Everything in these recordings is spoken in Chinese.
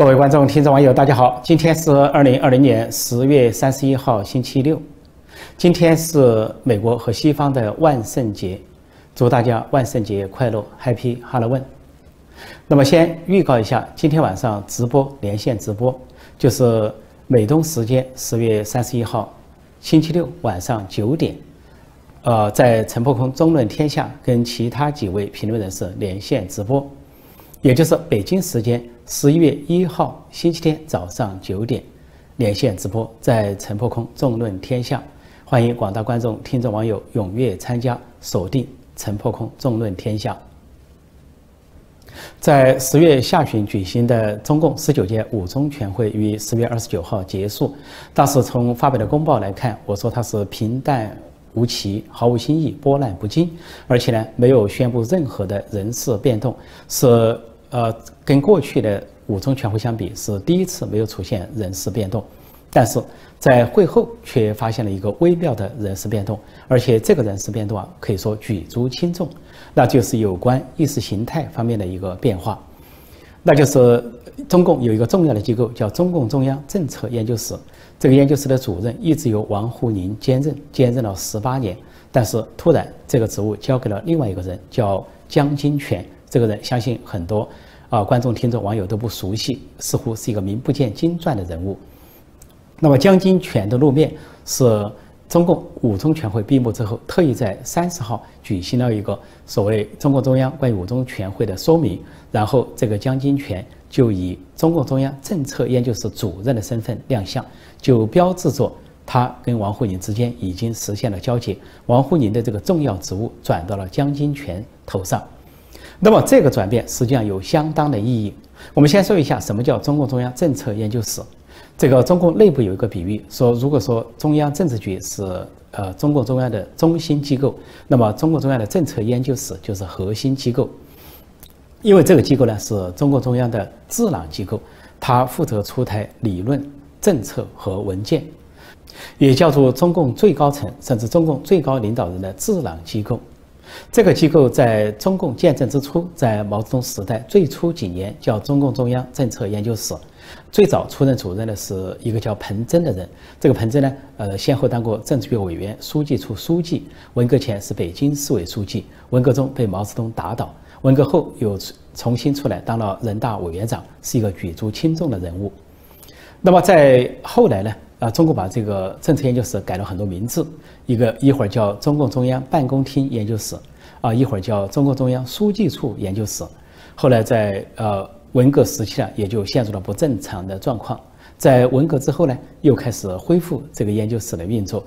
各位观众、听众、网友，大家好！今天是二零二零年十月三十一号，星期六。今天是美国和西方的万圣节，祝大家万圣节快乐，Happy Halloween！那么，先预告一下，今天晚上直播连线直播，就是美东时间十月三十一号星期六晚上九点，呃，在陈破空中论天下跟其他几位评论人士连线直播，也就是北京时间。十一月一号星期天早上九点，连线直播在陈破空众论天下，欢迎广大观众、听众、网友踊跃参加，锁定陈破空众论天下。在十月下旬举行的中共十九届五中全会于十月二十九号结束，但是从发表的公报来看，我说它是平淡无奇、毫无新意、波澜不惊，而且呢没有宣布任何的人事变动，是。呃，跟过去的五中全会相比，是第一次没有出现人事变动，但是在会后却发现了一个微妙的人事变动，而且这个人事变动啊，可以说举足轻重，那就是有关意识形态方面的一个变化，那就是中共有一个重要的机构叫中共中央政策研究室，这个研究室的主任一直由王沪宁兼任，兼任了十八年，但是突然这个职务交给了另外一个人，叫江金泉。这个人相信很多啊观众、听众、网友都不熟悉，似乎是一个名不见经传的人物。那么江金泉的露面是中共五中全会闭幕之后，特意在三十号举行了一个所谓中共中央关于五中全会的说明，然后这个江金泉就以中共中央政策研究室主任的身份亮相，就标志着他跟王沪宁之间已经实现了交接，王沪宁的这个重要职务转到了江金泉头上。那么这个转变实际上有相当的意义。我们先说一下什么叫中共中央政策研究室。这个中共内部有一个比喻，说如果说中央政治局是呃中共中央的中心机构，那么中共中央的政策研究室就是核心机构。因为这个机构呢是中共中央的智囊机构，它负责出台理论、政策和文件，也叫做中共最高层甚至中共最高领导人的智囊机构。这个机构在中共建政之初，在毛泽东时代最初几年叫中共中央政策研究室，最早出任主任的是一个叫彭真的人。这个彭真呢，呃，先后当过政治局委员、书记处书记，文革前是北京市委书记，文革中被毛泽东打倒，文革后又重新出来当了人大委员长，是一个举足轻重的人物。那么在后来呢？啊，中国把这个政策研究室改了很多名字，一个一会儿叫中共中央办公厅研究室，啊，一会儿叫中共中央书记处研究室。后来在呃文革时期啊，也就陷入了不正常的状况。在文革之后呢，又开始恢复这个研究室的运作，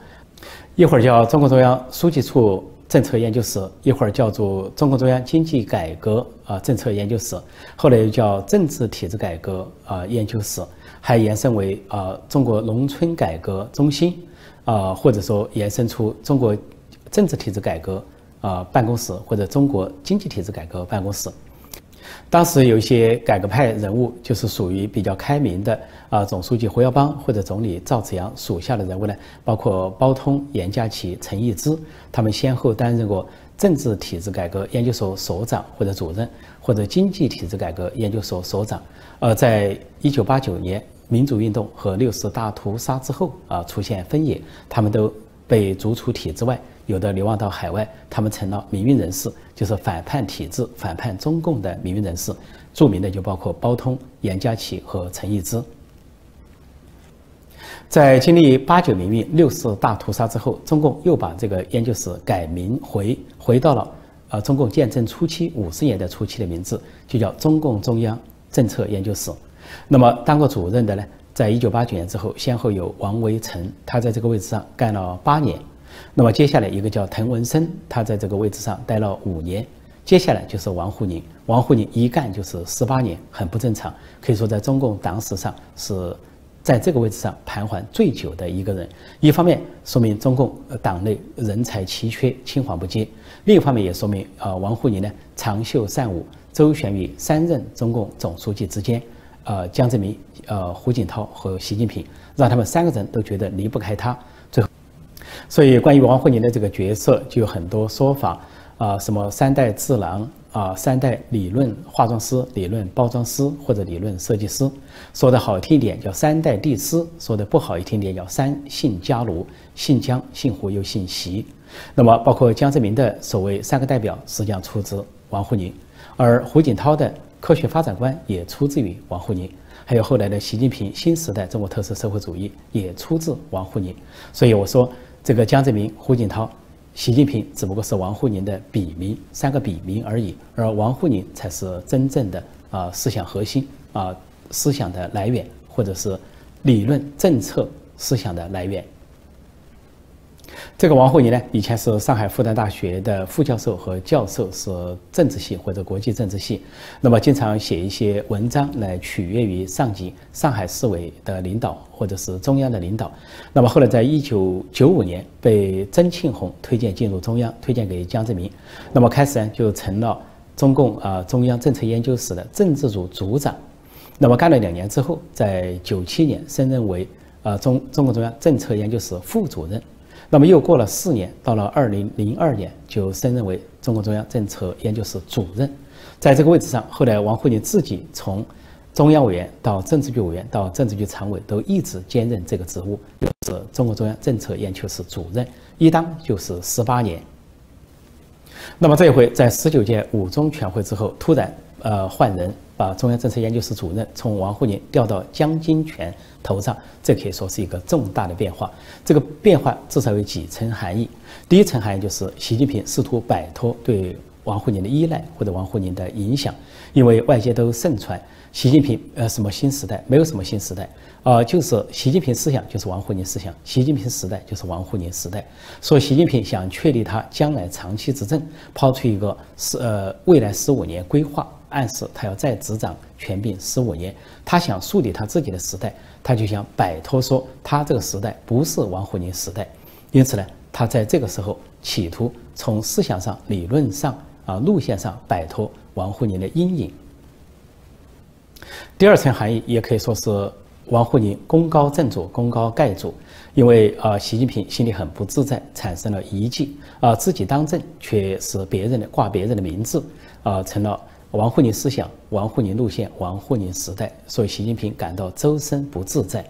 一会儿叫中共中央书记处政策研究室，一会儿叫做中共中央经济改革啊政策研究室，后来又叫政治体制改革啊研究室。还延伸为啊中国农村改革中心，啊或者说延伸出中国政治体制改革啊办公室或者中国经济体制改革办公室。当时有一些改革派人物，就是属于比较开明的啊总书记胡耀邦或者总理赵紫阳属下的人物呢，包括包通、严家祺、陈毅之，他们先后担任过政治体制改革研究所所长或者主任，或者经济体制改革研究所所长。呃，在一九八九年。民主运动和六四大屠杀之后啊，出现分野，他们都被逐出体制外，有的流亡到海外，他们成了民运人士，就是反叛体制、反叛中共的民运人士。著名的就包括包通、严家祺和陈毅之。在经历八九民运、六四大屠杀之后，中共又把这个研究室改名回回到了呃中共建政初期五十年代初期的名字，就叫中共中央政策研究室。那么，当过主任的呢，在一九八九年之后，先后有王维成，他在这个位置上干了八年。那么接下来一个叫滕文生，他在这个位置上待了五年。接下来就是王沪宁，王沪宁一干就是十八年，很不正常，可以说在中共党史上是在这个位置上盘桓最久的一个人。一方面说明中共党内人才奇缺，青黄不接；另一方面也说明啊，王沪宁呢长袖善舞，周旋于三任中共总书记之间。呃，江泽民、呃，胡锦涛和习近平，让他们三个人都觉得离不开他。最后，所以关于王沪宁的这个角色，就有很多说法啊，什么三代智囊啊三代理论化妆师、理论包装师或者理论设计师。说的好听一点叫三代帝师，说的不好一听点叫三姓家奴，姓江、姓胡又姓习。那么包括江泽民的所谓三个代表，实际上出自王沪宁，而胡锦涛的科学发展观也出自于王沪宁。还有后来的习近平新时代中国特色社会主义也出自王沪宁，所以我说这个江泽民、胡锦涛、习近平只不过是王沪宁的笔名，三个笔名而已，而王沪宁才是真正的啊思想核心啊思想的来源，或者是理论政策思想的来源。这个王沪宁呢，以前是上海复旦大学的副教授和教授，是政治系或者国际政治系。那么经常写一些文章来取悦于上级，上海市委的领导或者是中央的领导。那么后来在一九九五年被曾庆红推荐进入中央，推荐给江泽民。那么开始呢，就成了中共啊中央政策研究室的政治组组长。那么干了两年之后，在九七年升任为啊中中共中央政策研究室副主任。那么又过了四年，到了二零零二年，就升任为中共中央政策研究室主任。在这个位置上，后来王沪宁自己从中央委员到政治局委员到政治局常委，都一直兼任这个职务，就是中共中央政策研究室主任，一当就是十八年。那么这一回，在十九届五中全会之后，突然呃换人。把中央政策研究室主任从王沪宁调到江金泉头上，这可以说是一个重大的变化。这个变化至少有几层含义。第一层含义就是习近平试图摆脱对王沪宁的依赖或者王沪宁的影响，因为外界都盛传习近平呃什么新时代，没有什么新时代啊，就是习近平思想就是王沪宁思想，习近平时代就是王沪宁时代。说习近平想确立他将来长期执政，抛出一个十呃未来十五年规划。暗示他要再执掌权柄十五年，他想树立他自己的时代，他就想摆脱说他这个时代不是王沪宁时代，因此呢，他在这个时候企图从思想上、理论上啊路线上摆脱王沪宁的阴影。第二层含义也可以说是王沪宁功高震主、功高盖主，因为啊习近平心里很不自在，产生了疑忌啊自己当政却是别人的挂别人的名字啊成了。王沪宁思想、王沪宁路线、王沪宁时代，所以习近平感到周身不自在。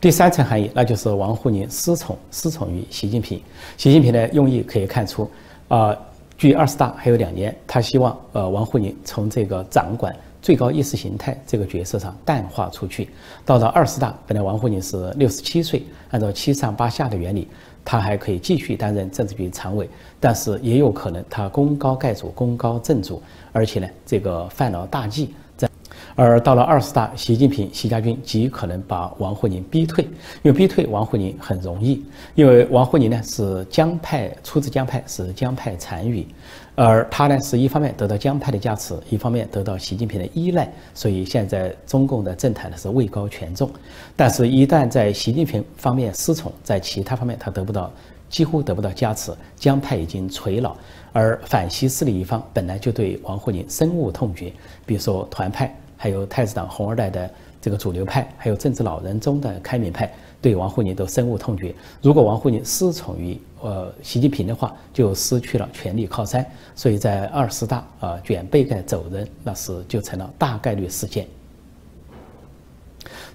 第三层含义，那就是王沪宁失宠，失宠于习近平。习近平的用意可以看出，啊，距二十大还有两年，他希望呃王沪宁从这个掌管最高意识形态这个角色上淡化出去。到了二十大，本来王沪宁是六十七岁，按照七上八下的原理。他还可以继续担任政治局常委，但是也有可能他功高盖主、功高震主，而且呢，这个犯了大忌。在而到了二十大，习近平、习家军极可能把王沪宁逼退，因为逼退王沪宁很容易，因为王沪宁呢是江派，出自江派，是江派残余。而他呢，是一方面得到江派的加持，一方面得到习近平的依赖，所以现在中共的政坛呢是位高权重。但是，一旦在习近平方面失宠，在其他方面他得不到，几乎得不到加持，江派已经垂老，而反习势力一方本来就对王沪宁深恶痛绝，比如说团派，还有太子党红二代的这个主流派，还有政治老人中的开明派。对王沪宁都深恶痛绝。如果王沪宁失宠于呃习近平的话，就失去了权力靠山。所以在二十大啊卷被盖走人，那是就成了大概率事件。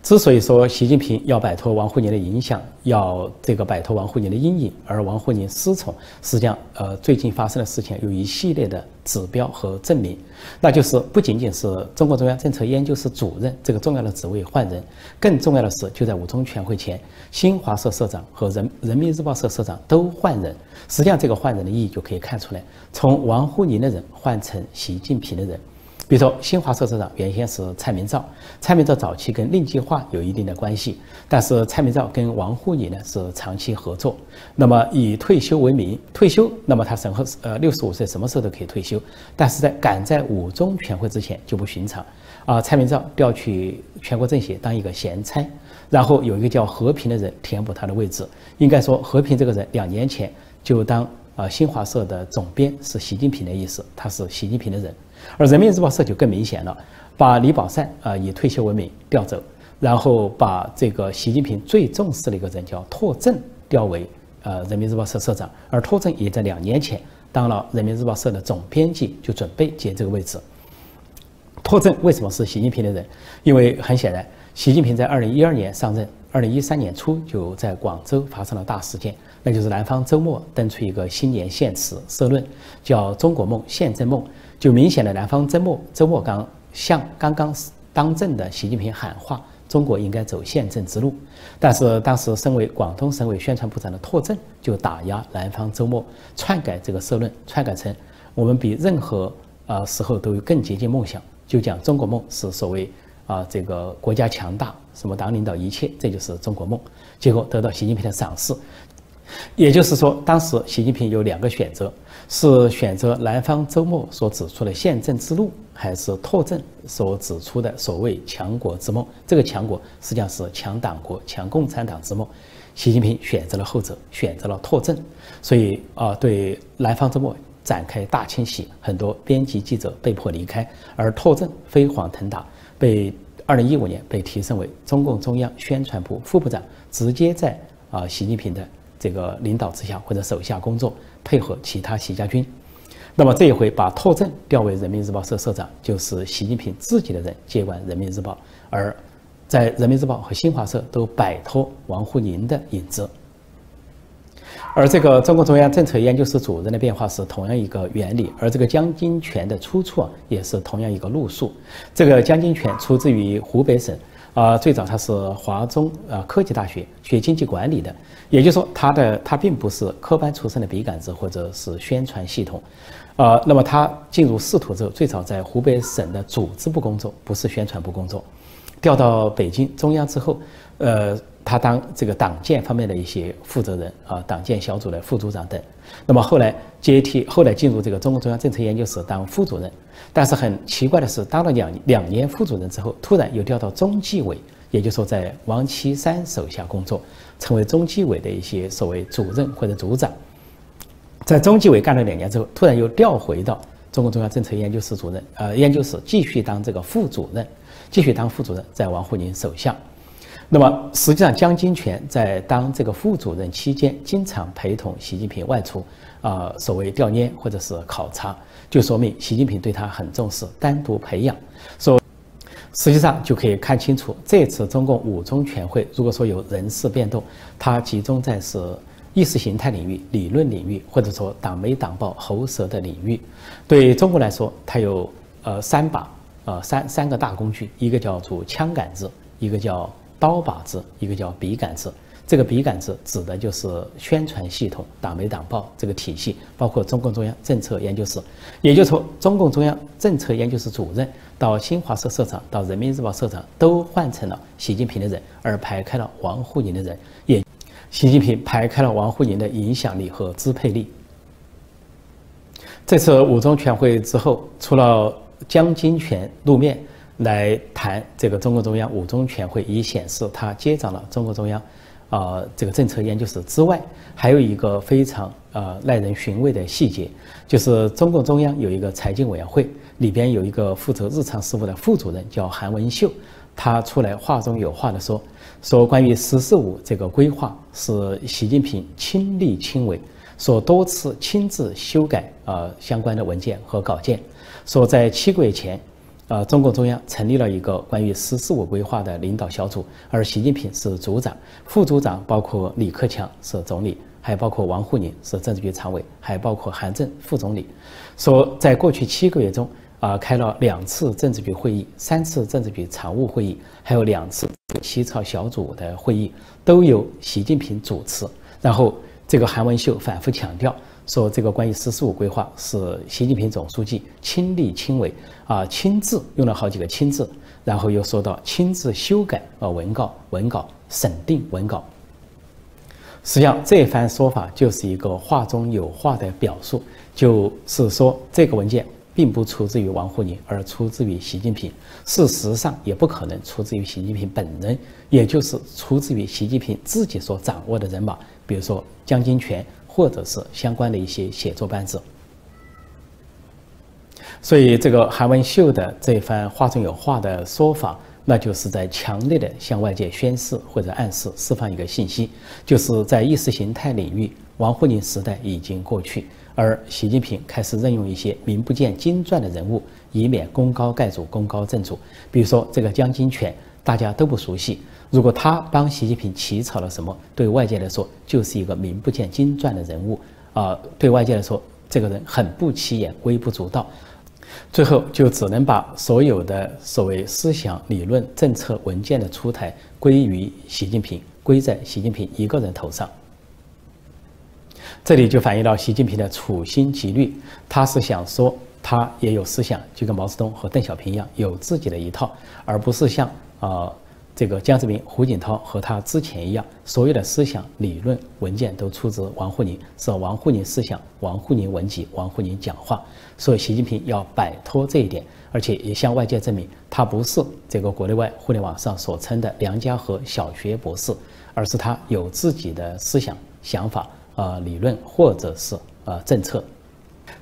之所以说习近平要摆脱王沪宁的影响，要这个摆脱王沪宁的阴影，而王沪宁失宠，实际上，呃，最近发生的事情有一系列的指标和证明，那就是不仅仅是中国中央政策研究室主任这个重要的职位换人，更重要的是，就在五中全会前，新华社社长和人人民日报社社长都换人。实际上，这个换人的意义就可以看出来，从王沪宁的人换成习近平的人。比如说，新华社社长原先是蔡明照，蔡明照早期跟令计划有一定的关系，但是蔡明照跟王沪宁呢是长期合作。那么以退休为名，退休，那么他审核呃六十五岁什么时候都可以退休，但是在赶在五中全会之前就不寻常。啊，蔡明照调去全国政协当一个闲差，然后有一个叫和平的人填补他的位置。应该说，和平这个人两年前就当啊新华社的总编，是习近平的意思，他是习近平的人。而人民日报社就更明显了，把李宝善啊以退休为名调走，然后把这个习近平最重视的一个人叫拓正调为呃人民日报社社长，而拓正也在两年前当了人民日报社的总编辑，就准备接这个位置。拓正为什么是习近平的人？因为很显然，习近平在二零一二年上任，二零一三年初就在广州发生了大事件，那就是南方周末登出一个新年献词社论，叫“中国梦，宪政梦”，就明显的南方周末周末刚向刚刚当政的习近平喊话，中国应该走宪政之路。但是当时身为广东省委宣传部长的拓正就打压南方周末，篡改这个社论，篡改成我们比任何呃时候都更接近梦想。就讲中国梦是所谓啊，这个国家强大，什么党领导一切，这就是中国梦。结果得到习近平的赏识，也就是说，当时习近平有两个选择：是选择南方周末所指出的宪政之路，还是拓政所指出的所谓强国之梦。这个强国实际上是强党国、强共产党之梦。习近平选择了后者，选择了拓政，所以啊，对南方周末。展开大清洗，很多编辑记者被迫离开，而拓政飞黄腾达，被二零一五年被提升为中共中央宣传部副部长，直接在啊习近平的这个领导之下或者手下工作，配合其他习家军。那么这一回把拓正调为人民日报社社长，就是习近平自己的人接管人民日报，而在人民日报和新华社都摆脱王沪宁的影子。而这个中共中央政策研究室主任的变化是同样一个原理，而这个江金泉的出处啊，也是同样一个路数。这个江金泉出自于湖北省，啊，最早他是华中啊科技大学学经济管理的，也就是说，他的他并不是科班出身的笔杆子或者是宣传系统，啊，那么他进入仕途之后，最早在湖北省的组织部工作，不是宣传部工作，调到北京中央之后，呃。他当这个党建方面的一些负责人啊，党建小组的副组长等。那么后来接替，后来进入这个中共中央政策研究室当副主任。但是很奇怪的是，当了两两年副主任之后，突然又调到中纪委，也就是说在王岐山手下工作，成为中纪委的一些所谓主任或者组长。在中纪委干了两年之后，突然又调回到中共中央政策研究室主任，呃，研究室继续当这个副主任，继续当副主任，在王沪宁手下。那么，实际上，江金泉在当这个副主任期间，经常陪同习近平外出，啊，所谓调研或者是考察，就说明习近平对他很重视，单独培养。说，实际上就可以看清楚，这次中共五中全会，如果说有人事变动，它集中在是意识形态领域、理论领域，或者说党媒党报喉舌的领域。对中国来说，它有呃三把，呃三三个大工具，一个叫做枪杆子，一个叫。刀把子，一个叫笔杆子。这个笔杆子指的就是宣传系统、党媒党报这个体系，包括中共中央政策研究室，也就是说，中共中央政策研究室主任到新华社社长到人民日报社长都换成了习近平的人，而排开了王沪宁的人，也习近平排开了王沪宁的影响力和支配力。这次五中全会之后，除了江金泉露面。来谈这个中共中央五中全会，以显示他接掌了中共中央，啊，这个政策研究室之外，还有一个非常呃耐人寻味的细节，就是中共中央有一个财经委员会，里边有一个负责日常事务的副主任叫韩文秀，他出来话中有话的说，说关于“十四五”这个规划是习近平亲力亲为，说多次亲自修改啊相关的文件和稿件，说在七个月前。呃，中共中央成立了一个关于“十四五”规划的领导小组，而习近平是组长，副组长包括李克强是总理，还包括王沪宁是政治局常委，还包括韩正副总理。说在过去七个月中，啊，开了两次政治局会议，三次政治局常务会议，还有两次起草小组的会议，都由习近平主持。然后，这个韩文秀反复强调。说这个关于“十四五”规划是习近平总书记亲力亲为啊，亲自用了好几个“亲”字，然后又说到亲自修改啊文稿、文稿审定文稿。实际上这番说法就是一个话中有话的表述，就是说这个文件并不出自于王沪宁，而出自于习近平。事实上也不可能出自于习近平本人，也就是出自于习近平自己所掌握的人马，比如说江金泉。或者是相关的一些写作班子，所以这个韩文秀的这番话中有话的说法，那就是在强烈的向外界宣示或者暗示、释放一个信息，就是在意识形态领域，王沪宁时代已经过去，而习近平开始任用一些名不见经传的人物，以免功高盖主、功高震主。比如说这个江金泉，大家都不熟悉。如果他帮习近平起草了什么，对外界来说就是一个名不见经传的人物啊，对外界来说，这个人很不起眼、微不足道。最后就只能把所有的所谓思想、理论、政策文件的出台归于习近平，归在习近平一个人头上。这里就反映到习近平的处心积虑，他是想说他也有思想，就跟毛泽东和邓小平一样，有自己的一套，而不是像啊这个江泽民、胡锦涛和他之前一样，所有的思想、理论、文件都出自王沪宁，是王沪宁思想、王沪宁文集、王沪宁讲话。所以习近平要摆脱这一点，而且也向外界证明，他不是这个国内外互联网上所称的梁家河小学博士，而是他有自己的思想、想法、呃理论或者是呃政策。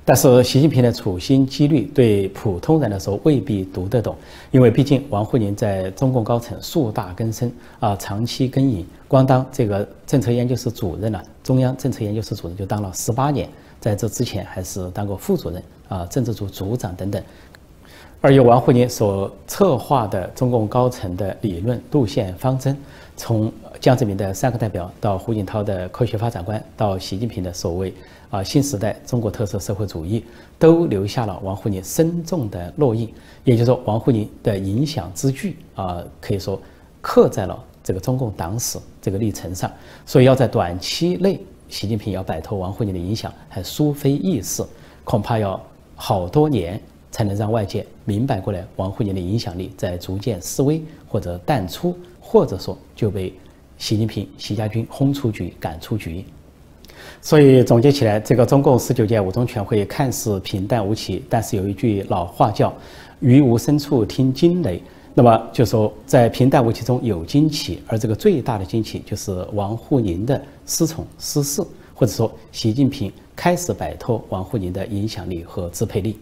但是习近平的处心积虑，对普通人来说未必读得懂，因为毕竟王沪宁在中共高层树大根深啊，长期耕耘，光当这个政策研究室主任了，中央政策研究室主任就当了十八年。在这之前，还是当过副主任啊，政治组组长等等。而由王沪宁所策划的中共高层的理论路线方针，从江泽民的三个代表到胡锦涛的科学发展观，到习近平的所谓啊新时代中国特色社会主义，都留下了王沪宁深重的烙印。也就是说，王沪宁的影响之巨啊，可以说刻在了这个中共党史这个历程上。所以要在短期内。习近平要摆脱王沪宁的影响，还殊非易事，恐怕要好多年才能让外界明白过来，王沪宁的影响力在逐渐式微或者淡出，或者说就被习近平、习家军轰出局、赶出局。所以总结起来，这个中共十九届五中全会看似平淡无奇，但是有一句老话叫“于无声处听惊雷”。那么就说，在平淡无奇中有惊奇，而这个最大的惊奇就是王沪宁的失宠失势，或者说习近平开始摆脱王沪宁的影响力和支配力。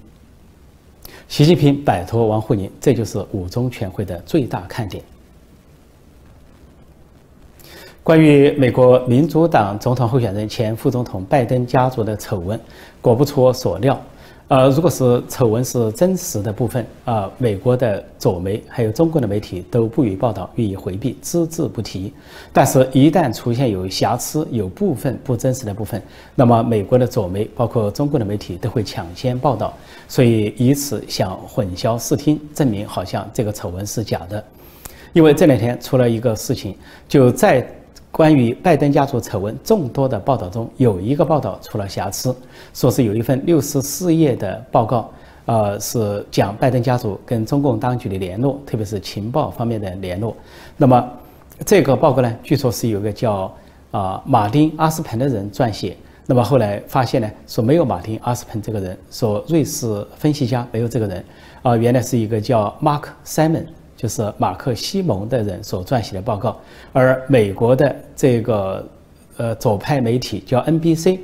习近平摆脱王沪宁，这就是五中全会的最大看点。关于美国民主党总统候选人前副总统拜登家族的丑闻，果不出我所料。呃，如果是丑闻是真实的部分啊，美国的左媒还有中国的媒体都不予报道，予以回避，只字不提。但是，一旦出现有瑕疵、有部分不真实的部分，那么美国的左媒包括中国的媒体都会抢先报道，所以以此想混淆视听，证明好像这个丑闻是假的。因为这两天出了一个事情，就在。关于拜登家族丑闻众多的报道中，有一个报道出了瑕疵，说是有一份六十四页的报告，呃，是讲拜登家族跟中共当局的联络，特别是情报方面的联络。那么这个报告呢，据说是有个叫啊马丁阿斯彭的人撰写。那么后来发现呢，说没有马丁阿斯彭这个人，说瑞士分析家没有这个人，啊，原来是一个叫 Mark Simon。就是马克西蒙的人所撰写的报告，而美国的这个呃左派媒体叫 NBC，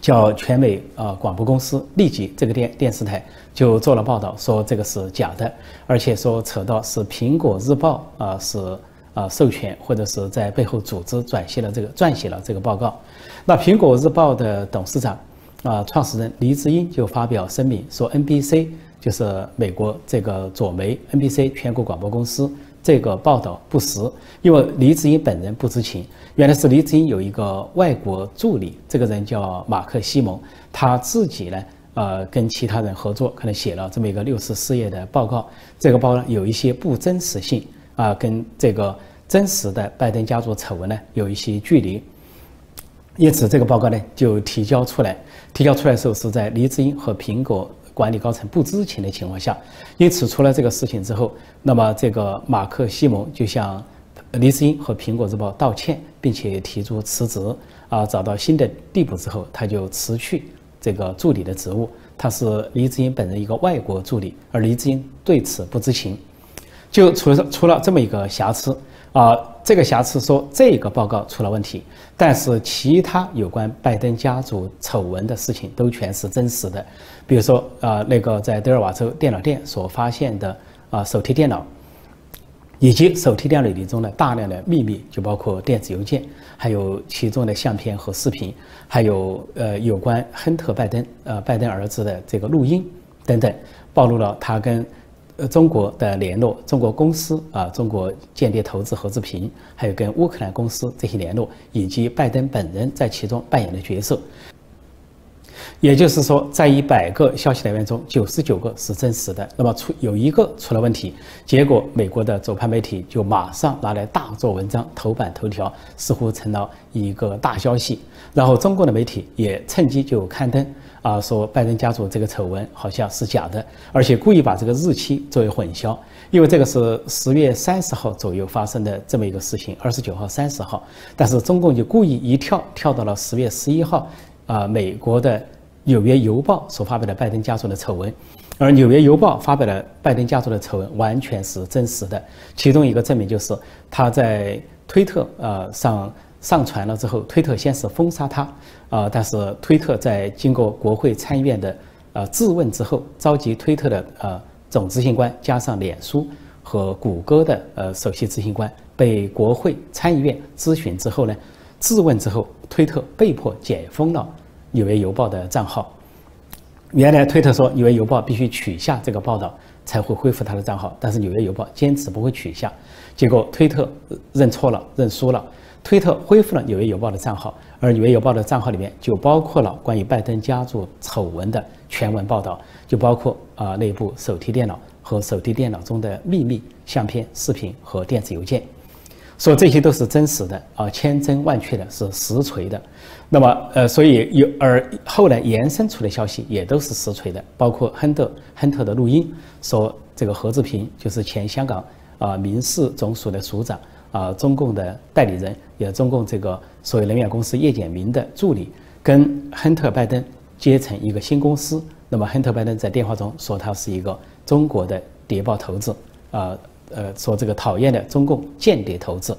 叫全美呃广播公司，立即这个电电视台就做了报道，说这个是假的，而且说扯到是苹果日报啊是啊授权或者是在背后组织转写了这个撰写了这个报告。那苹果日报的董事长啊创始人黎智英就发表声明说 NBC。就是美国这个左媒 NBC 全国广播公司这个报道不实，因为黎智英本人不知情，原来是黎智英有一个外国助理，这个人叫马克西蒙，他自己呢，呃，跟其他人合作，可能写了这么一个六十四页的报告，这个报告有一些不真实性啊，跟这个真实的拜登家族丑闻呢有一些距离，因此这个报告呢就提交出来，提交出来的时候是在黎智英和苹果。管理高层不知情的情况下，因此出了这个事情之后，那么这个马克西蒙就向黎智英和苹果日报道歉，并且提出辞职。啊，找到新的地步之后，他就辞去这个助理的职务。他是黎智英本人一个外国助理，而黎智英对此不知情，就出了出了这么一个瑕疵。啊，这个瑕疵说这个报告出了问题，但是其他有关拜登家族丑闻的事情都全是真实的。比如说，啊，那个在德尔瓦州电脑店所发现的啊手提电脑，以及手提电脑里中的大量的秘密，就包括电子邮件，还有其中的相片和视频，还有呃有关亨特·拜登呃拜登儿子的这个录音等等，暴露了他跟呃中国的联络，中国公司啊，中国间谍投资何志平，还有跟乌克兰公司这些联络，以及拜登本人在其中扮演的角色。也就是说，在一百个消息来源中，九十九个是真实的。那么出有一个出了问题，结果美国的左派媒体就马上拿来大做文章，头版头条似乎成了一个大消息。然后中国的媒体也趁机就刊登啊，说拜登家族这个丑闻好像是假的，而且故意把这个日期作为混淆，因为这个是十月三十号左右发生的这么一个事情，二十九号、三十号，但是中共就故意一跳跳到了十月十一号，啊，美国的。《纽约邮报》所发表的拜登家族的丑闻，而《纽约邮报》发表的拜登家族的丑闻完全是真实的。其中一个证明就是他在推特呃上上传了之后，推特先是封杀他，啊，但是推特在经过国会参议院的呃质问之后，召集推特的呃总执行官加上脸书和谷歌的呃首席执行官被国会参议院咨询之后呢，质问之后，推特被迫解封了。《纽约邮报》的账号，原来推特说《纽约邮报》必须取下这个报道才会恢复他的账号，但是《纽约邮报》坚持不会取下，结果推特认错了，认输了，推特恢复了《纽约邮报》的账号，而《纽约邮报》的账号里面就包括了关于拜登家族丑闻的全文报道，就包括啊那部手提电脑和手提电脑中的秘密相片、视频和电子邮件。说这些都是真实的啊，千真万确的，是实锤的。那么，呃，所以有而后来延伸出的消息也都是实锤的，包括亨特亨特的录音，说这个何志平就是前香港啊民事总署的署长啊，中共的代理人，也中共这个所谓能源公司叶简明的助理，跟亨特拜登结成一个新公司。那么，亨特拜登在电话中说他是一个中国的谍报头子啊。呃，说这个讨厌的中共间谍投资，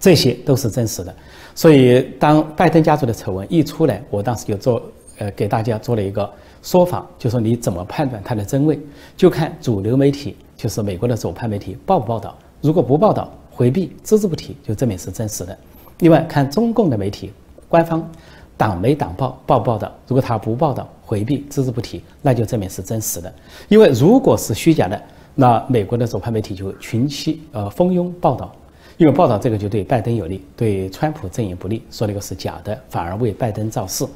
这些都是真实的。所以，当拜登家族的丑闻一出来，我当时就做呃给大家做了一个说法，就说你怎么判断它的真伪，就看主流媒体，就是美国的左派媒体报不报道。如果不报道、回避、只字不提，就证明是真实的。另外，看中共的媒体，官方党媒党报报不报道，如果他不报道、回避、只字不提，那就证明是真实的。因为如果是虚假的，那美国的左派媒体就群起呃蜂拥报道，因为报道这个就对拜登有利，对川普阵营不利，说那个是假的，反而为拜登造势。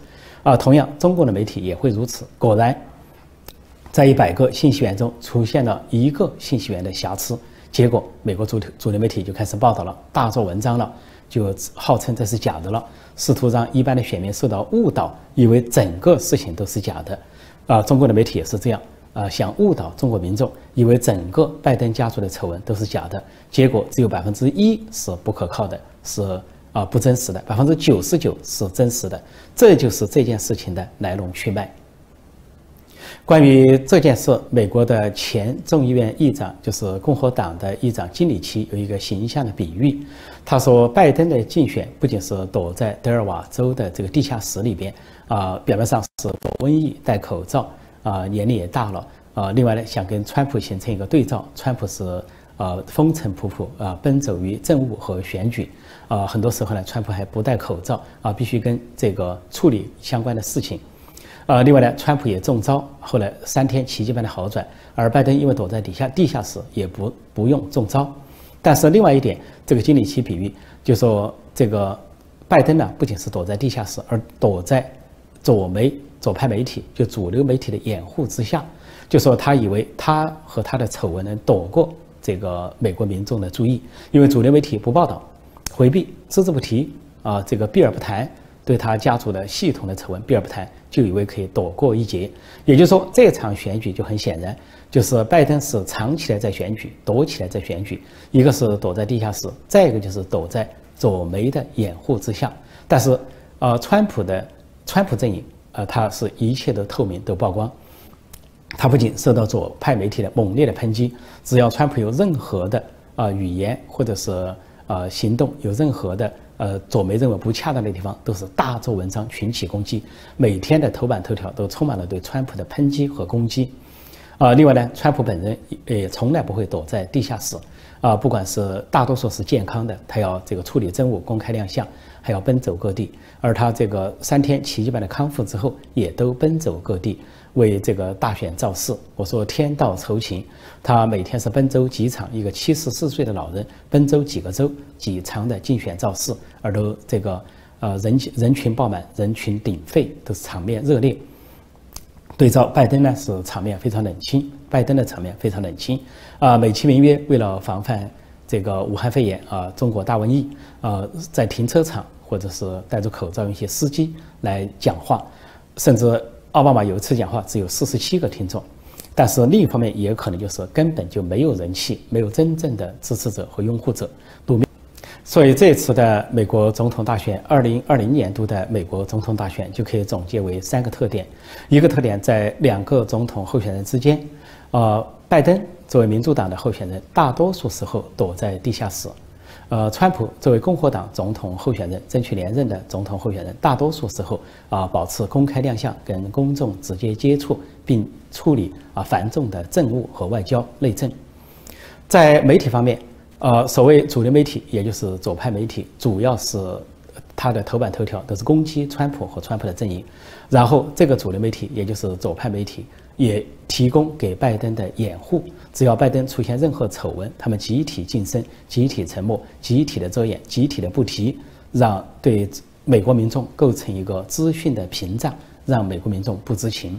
啊，同样中国的媒体也会如此。果然，在一百个信息源中出现了一个信息源的瑕疵，结果美国主流主流媒体就开始报道了，大做文章了，就号称这是假的了，试图让一般的选民受到误导，以为整个事情都是假的。啊，中国的媒体也是这样。啊，想误导中国民众，以为整个拜登家族的丑闻都是假的，结果只有百分之一是不可靠的，是啊不真实的，百分之九十九是真实的。这就是这件事情的来龙去脉。关于这件事，美国的前众议院议长，就是共和党的议长金里奇，有一个形象的比喻。他说，拜登的竞选不仅是躲在德尔瓦州的这个地下室里边，啊，表面上是躲瘟疫、戴口罩。啊，年龄也大了啊。另外呢，想跟川普形成一个对照，川普是呃风尘仆仆啊，奔走于政务和选举啊。很多时候呢，川普还不戴口罩啊，必须跟这个处理相关的事情。啊，另外呢，川普也中招，后来三天奇迹般的好转。而拜登因为躲在底下地下室，也不不用中招。但是另外一点，这个经理奇比喻就说，这个拜登呢，不仅是躲在地下室，而躲在左眉。左派媒体就主流媒体的掩护之下，就说他以为他和他的丑闻能躲过这个美国民众的注意，因为主流媒体不报道、回避、只字不提啊，这个避而不谈，对他家族的系统的丑闻避而不谈，就以为可以躲过一劫。也就是说，这场选举就很显然，就是拜登是藏起来在选举，躲起来在选举，一个是躲在地下室，再一个就是躲在左媒的掩护之下。但是，呃，川普的川普阵营。呃，他是一切都透明，都曝光。他不仅受到左派媒体的猛烈的抨击，只要川普有任何的啊语言或者是呃行动，有任何的呃左媒认为不恰当的地方，都是大做文章，群起攻击。每天的头版头条都充满了对川普的抨击和攻击。啊，另外呢，川普本人也从来不会躲在地下室，啊，不管是大多数是健康的，他要这个处理政务、公开亮相，还要奔走各地。而他这个三天奇迹般的康复之后，也都奔走各地为这个大选造势。我说天道酬勤，他每天是奔走几场，一个七十四岁的老人奔走几个州、几场的竞选造势，而都这个呃人人群爆满，人群鼎沸，都是场面热烈。对照拜登呢，是场面非常冷清。拜登的场面非常冷清，啊，美其名曰为了防范这个武汉肺炎啊，中国大瘟疫，啊，在停车场或者是戴着口罩用一些司机来讲话，甚至奥巴马有一次讲话只有四十七个听众。但是另一方面也有可能就是根本就没有人气，没有真正的支持者和拥护者。所以这次的美国总统大选，二零二零年度的美国总统大选就可以总结为三个特点：一个特点在两个总统候选人之间，呃，拜登作为民主党的候选人，大多数时候躲在地下室；呃，川普作为共和党总统候选人，争取连任的总统候选人，大多数时候啊保持公开亮相，跟公众直接接触，并处理啊繁重的政务和外交内政。在媒体方面。呃，所谓主流媒体，也就是左派媒体，主要是它的头版头条都是攻击川普和川普的阵营。然后，这个主流媒体，也就是左派媒体，也提供给拜登的掩护。只要拜登出现任何丑闻，他们集体晋升、集体沉默、集体的遮掩、集体的不提，让对美国民众构成一个资讯的屏障，让美国民众不知情。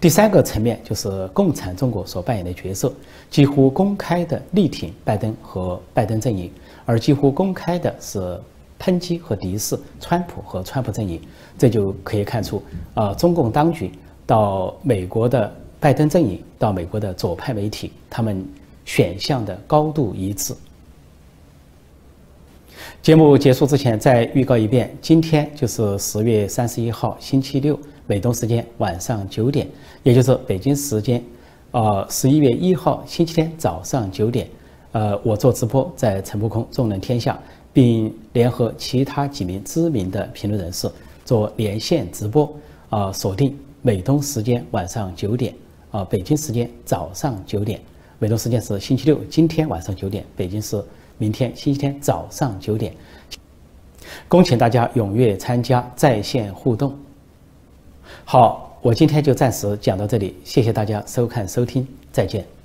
第三个层面就是共产中国所扮演的角色，几乎公开的力挺拜登和拜登阵营，而几乎公开的是抨击和敌视川普和川普阵营。这就可以看出，啊，中共当局到美国的拜登阵营，到美国的左派媒体，他们选项的高度一致。节目结束之前，再预告一遍，今天就是十月三十一号，星期六。美东时间晚上九点，也就是北京时间，呃，十一月一号星期天早上九点，呃，我做直播在陈不空众论天下，并联合其他几名知名的评论人士做连线直播，啊，锁定美东时间晚上九点，啊，北京时间早上九点，美东时间是星期六今天晚上九点，北京是明天星期天早上九点，恭请大家踊跃参加在线互动。好，我今天就暂时讲到这里，谢谢大家收看收听，再见。